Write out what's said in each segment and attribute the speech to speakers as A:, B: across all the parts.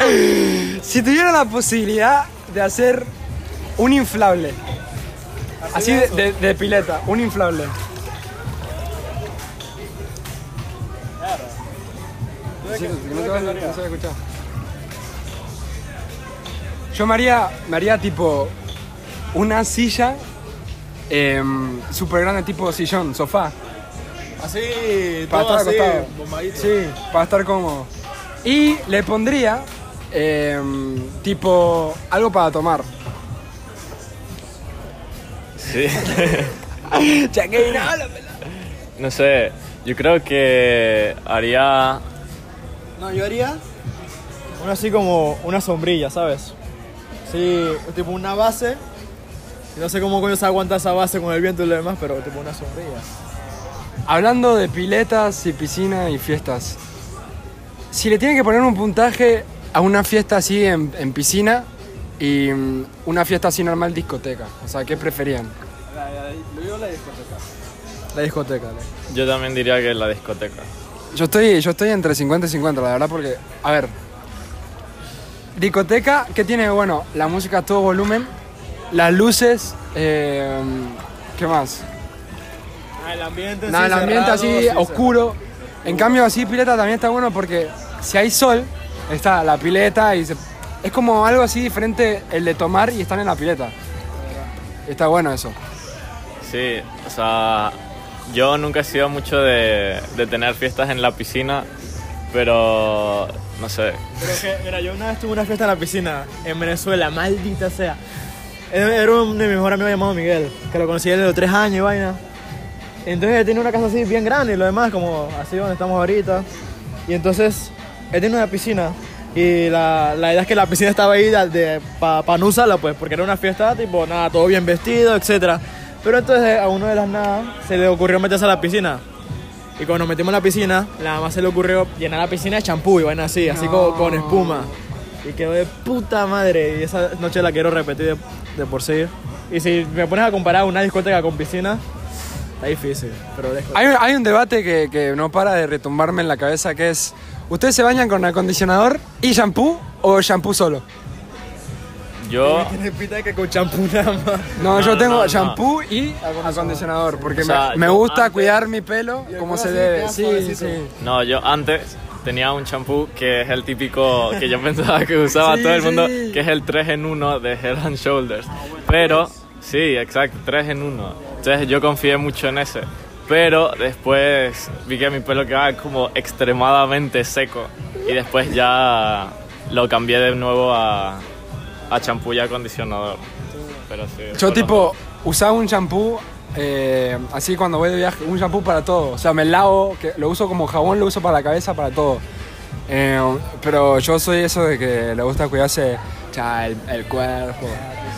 A: si tuviera la posibilidad de hacer un inflable, así de, de- de pileta, un inflable. Sí, que no te vas a- no se va a escuchar. Yo me haría, me haría tipo una silla em, súper grande, tipo sillón, sofá.
B: Así,
A: Para
B: todo
A: estar
B: así,
A: acostado.
B: bombadito.
A: Sí, para estar cómodo. Y le pondría em, tipo algo para tomar.
C: Sí. No sé, yo creo que haría...
B: No, yo haría una así como una sombrilla, ¿sabes? Sí, tipo una base. No sé cómo coño se aguanta esa base con el viento y lo demás, pero tipo una sombrilla.
A: Hablando de piletas y piscina y fiestas. Si le tienen que poner un puntaje a una fiesta así en, en piscina y mm, una fiesta así normal discoteca, o sea, ¿qué preferían?
B: la discoteca. La discoteca,
C: Yo también diría que la discoteca.
A: Yo estoy, yo estoy entre 50 y 50, la verdad, porque, a ver, discoteca, ¿qué tiene? Bueno, la música a todo volumen, las luces, eh, ¿qué más?
B: Ah, el ambiente en
A: Nada,
B: sí
A: el ambiente
B: cerrado,
A: así
B: sí,
A: oscuro. En cambio, así pileta también está bueno porque si hay sol, está la pileta y se- es como algo así diferente el de tomar y estar en la pileta. Está bueno eso.
C: Sí, o sea, yo nunca he sido mucho de, de tener fiestas en la piscina, pero no sé.
B: Pero que, mira, yo una vez tuve una fiesta en la piscina en Venezuela, maldita sea. Era era un de mis mejores amigos llamado Miguel, que lo conocí desde los tres años y vaina. Entonces él tiene una casa así bien grande y lo demás, como así donde estamos ahorita. Y entonces él tiene una piscina y la, la idea es que la piscina estaba ahí para de, pa, pa no usarla, pues, porque era una fiesta tipo, nada, todo bien vestido, etc. Pero entonces a uno de las nada se le ocurrió meterse a la piscina. Y cuando nos metimos en la piscina, nada más se le ocurrió llenar la piscina de champú y vaina así, así como con espuma. Y quedó de puta madre. Y esa noche la quiero repetir de, de por sí. Y si me pones a comparar una discoteca con piscina, está difícil. Pero dejo.
A: Hay, hay un debate que, que no para de retumbarme en la cabeza que es, ¿ustedes se bañan con acondicionador y shampoo o shampoo solo?
C: Yo,
B: de que con champú nada más.
A: No,
C: No,
A: yo tengo
C: no, no.
A: shampoo y acondicionador porque
C: O sea,
A: me, me gusta
C: antes-
A: cuidar mi pelo como se debe. Sí,
B: suavecito.
A: sí.
C: no, yo antes tenía un champú que es el típico que yo pensaba que usaba
A: Sí,
C: todo el mundo,
A: sí.
C: que es el 3 en 1 de Head and Shoulders. Pero, sí, exacto, 3 en 1. Entonces yo confié mucho en ese. Pero después vi que mi pelo quedaba como extremadamente seco. Y después ya lo cambié de nuevo a, a champú y acondicionador. Pero sí.
A: Yo tipo usaba un shampoo eh, así cuando voy de viaje, un shampoo para todo. O sea, me lavo, que lo uso como jabón, lo uso para la cabeza, para todo. Eh, pero yo soy eso de que le gusta cuidarse cha, el, el cuerpo.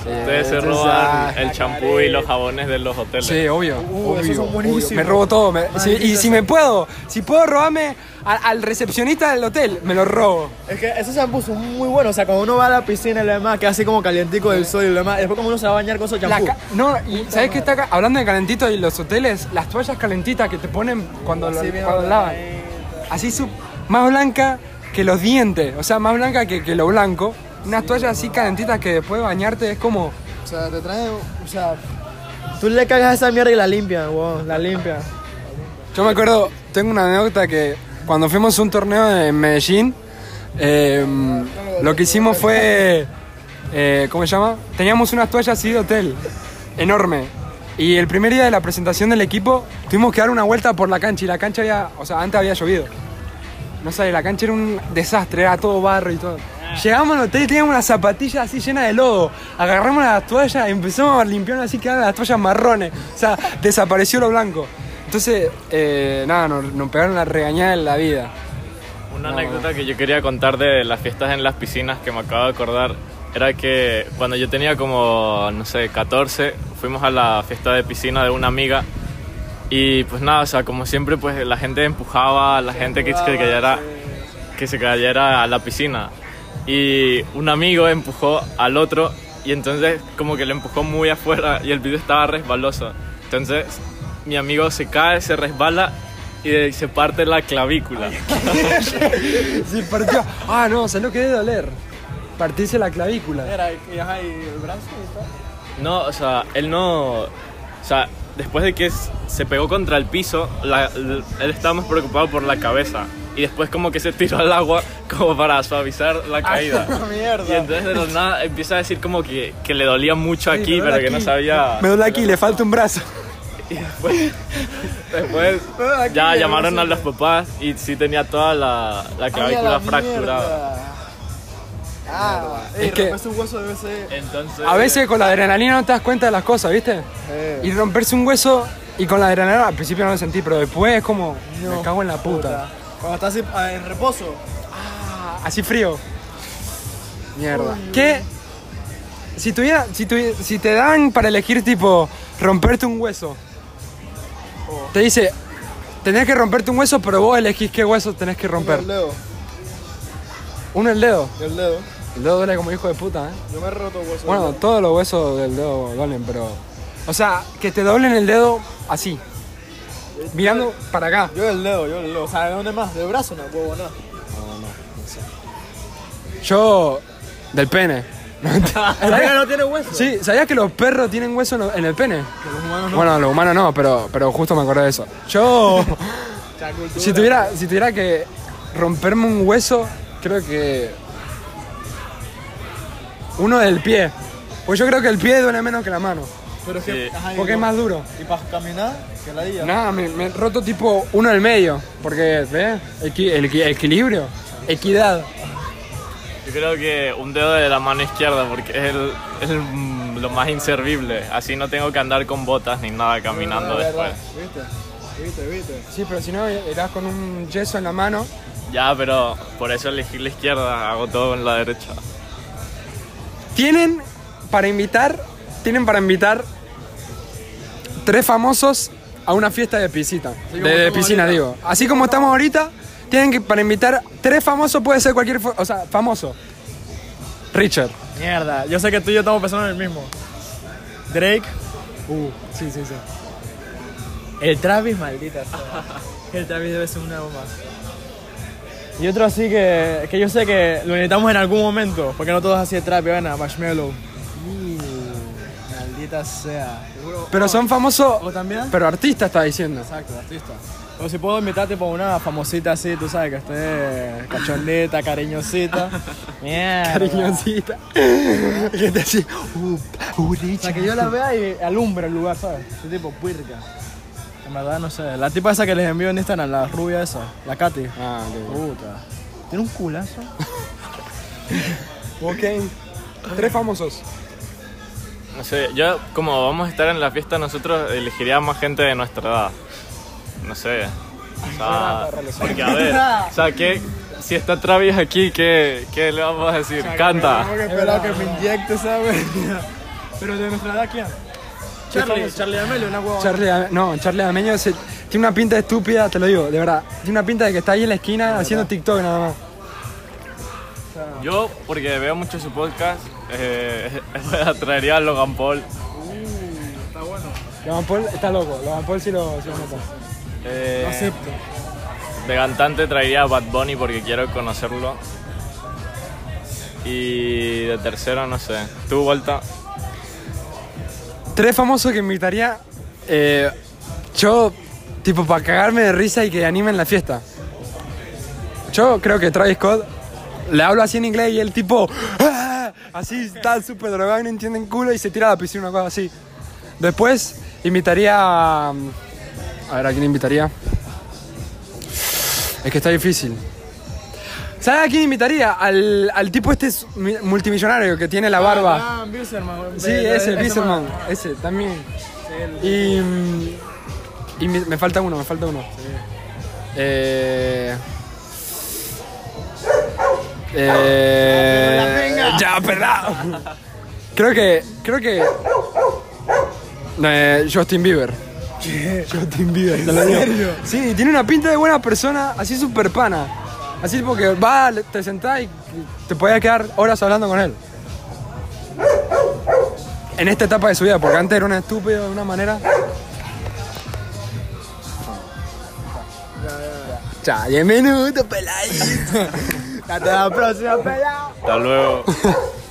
C: Ustedes se
A: entonces,
C: roban el champú y los jabones de los hoteles.
A: Sí, obvio.
B: Uh, esos
A: obvio,
B: son
A: obvio.
B: buenísimos.
A: Me robo todo. me- si- y si me puedo, si puedo robarme al recepcionista del hotel, me lo robo.
B: Es que esos shampoos son muy buenos. O sea, cuando uno va a la piscina y lo demás, queda así como calientico del sol y lo demás. Después, como uno se va a bañar con esos champús.
A: no, y ¿sabes qué está acá? Hablando de calentito y los hoteles, las toallas calentitas que te ponen cuando, lo, cuando lavan. Así su, más blanca que los dientes, o sea, más blanca que, que lo blanco. Unas toallas así calentitas que después de bañarte es como...
B: O sea, te traen. O sea, tú le cagas esa mierda y la limpian, weón. La limpian.
A: Yo me acuerdo, tengo una anécdota que cuando fuimos a un torneo en Medellín, eh, lo que hicimos fue, eh, ¿cómo se llama? Teníamos unas toallas así de hotel, enorme. Y el primer día de la presentación del equipo, tuvimos que dar una vuelta por la cancha y la cancha había, o sea, antes había llovido. No sé, la cancha era un desastre, era todo barro y todo. Llegamos al hotel y teníamos unas zapatillas así llenas de lodo. Agarramos las toallas y empezamos a limpiar así, quedaron las toallas marrones. O sea, desapareció lo blanco. Entonces, eh, nada, nos, nos pegaron la regañada en la vida.
C: Una
A: No.
C: anécdota que yo quería contar de las fiestas en las piscinas que me acabo de acordar era que cuando yo tenía como, no sé, 14, fuimos a la fiesta de piscina de una amiga y pues nada, o sea, como siempre pues la gente empujaba a la gente que se cayera, que se cayera a la piscina y un amigo empujó al otro y entonces como que le empujó muy afuera y el video estaba resbaloso. Entonces mi amigo se cae, se resbala y se parte la clavícula.
A: Sí, partió. Ah, no, ¿sabes lo que debe doler? Partirse la clavícula.
B: Era, y, ajá, y el brazo y tal.
C: No, o sea, él no. O sea, después de que se pegó contra el piso, la- él estaba más preocupado por la cabeza. Y después, como que se tiró al agua como para suavizar la caída.
B: mierda.
C: Y entonces de la nada empieza a decir como que, que le dolía mucho
A: Sí,
C: aquí, pero que no sabía.
A: Me duele aquí, le falta un brazo.
C: Y después, después ya llamaron a los papás y sí tenía toda la, la clavícula fracturada.
B: Ah,
A: Es
B: es
A: que-
B: que un hueso debe ser.
C: Entonces,
A: A veces con la adrenalina no te das cuenta de las cosas, ¿viste?
B: Eh,
A: Y romperse un hueso y con la adrenalina al principio no lo sentí, pero después es como, me cago en la puta.
B: Cuando estás ah, en reposo.
A: Así frío. Mierda. ¿Qué? Si tuviera, si, tuvi- si te dan para elegir tipo romperte un hueso, te dice, tenés que romperte un hueso, pero vos elegís qué hueso tenés que romper.
B: El dedo.
A: Uno el dedo.
B: El dedo.
A: El dedo duele como hijo de puta, ¿eh?
B: Yo me he roto hueso.
A: Bueno, todos los huesos del dedo duelen, pero... O sea, que te doblen el dedo así. Mirando para acá.
B: Yo el dedo, yo el dedo. O sea, ¿de dónde más? ¿Del brazo? No puedo nada.
A: Yo... Del pene.
B: Dedo no tiene hueso.
A: Sí, ¿sabías que los perros tienen hueso en lo- en el pene?
B: Que los humanos no.
A: Bueno, los humanos no, pero, pero justo me acordé de eso. Yo,
B: cultura.
A: si tuviera, si tuviera que romperme un hueso, creo que uno del pie. Pues yo creo que el pie duele menos que la mano,
B: Pero es que.
C: Sí.
B: ajá, y
A: porque es más duro.
B: Y para caminar, que la día.
A: Nada, me, me he roto tipo uno del medio, porque, ¿ves? Equi- el, equi- equilibrio, equidad.
C: Yo creo que un dedo de la mano izquierda porque es, el, es el, mm, lo más inservible. Así no tengo que andar con botas ni nada caminando
B: De
C: después.
B: verdad. ¿Viste? ¿Viste? ¿Viste?
A: Sí, pero si no, irás con un yeso en la mano.
C: Ya, pero por eso elegí la izquierda, hago todo en la derecha.
A: Tienen para invitar, tienen para invitar tres famosos a una fiesta de piscina. De, piscina,
B: ahorita.
A: digo. Así como estamos ahorita, tienen que para invitar tres famosos puede ser cualquier, o sea, famoso. Richard.
B: Mierda, yo sé que tú y yo estamos pensando en el mismo. Drake.
A: Uh, sí, sí, sí.
B: El Travis, maldita sea. El Travis debe ser una bomba. Y otro así que, que yo sé que lo necesitamos en algún momento, porque no todos así de trap, van a Marshmallow. Maldita sea.
A: Pero son famosos,
B: ¿O también?
A: pero artista está diciendo.
B: Exacto, artista. O si puedo invitar tipo una famosita así, tú sabes, que esté cachondita, cariñosita. Mierda.
A: Cariñosita. que te así, uh, uh,
B: O sea,
A: Richard.
B: que yo la vea y alumbra el lugar, ¿sabes? Ese tipo puerca. En verdad, no sé. La tipa esa que les envío en Instagram, la rubia esa, la Katy.
A: Ah, ok.
B: Puta. Tiene un culazo.
A: Ok. Tres famosos.
C: No sé, yo como vamos a estar en la fiesta, nosotros elegiría más gente de nuestra edad. No sé. O sea, porque a ver, o sea, ¿qué, si está Travis aquí, ¿qué, qué le vamos a decir? Canta.
B: Tengo que esperar que me inyecte, ¿sabes? Pero de nuestra edad, ¿quién? Charlie, Charlie Amelio, una huevona.
A: Charlie, no, Charlie Ameño se- tiene una pinta estúpida, te lo digo, de verdad. Tiene una pinta de que está ahí en la esquina haciendo TikTok nada más.
C: Yo, porque veo mucho su podcast, eh, traería a Logan Paul.
B: Está bueno.
A: Logan Paul está loco, Logan Paul sí lo, sí lo nota.
C: Eh,
B: Lo acepto.
C: De cantante traería a Bad Bunny porque quiero conocerlo. Y de tercero, no sé. ¿Tú, Vuelta?
A: Tres famosos que invitaría, eh, yo, tipo, para cagarme de risa y que animen la fiesta. Yo creo que Travis Scott, le hablo así en inglés y el tipo, "Ah", así está súper drogado y no entiende un culo y se tira a la piscina, una cosa así. Después invitaría a... A ver, ¿a quién invitaría? Es que está difícil. ¿Sabes a quién invitaría? Al, al tipo este multimillonario que tiene la barba.
B: Ah, Bisserman.
A: Sí, ese, Bisserman, ese también. Y, y me, me falta uno, me falta uno. Eh, eh, ya, perdón. Creo que, creo que eh, Justin Bieber. Justin Bieber, lo digo. Sí, tiene una pinta de buena persona, así super pana. Así porque va, te sentás y te podías quedar horas hablando con él. En esta etapa de su vida, porque antes era un estúpido de una manera. Chao, 10 minutos, peladito.
B: Hasta la próxima, pelado.
C: Hasta luego.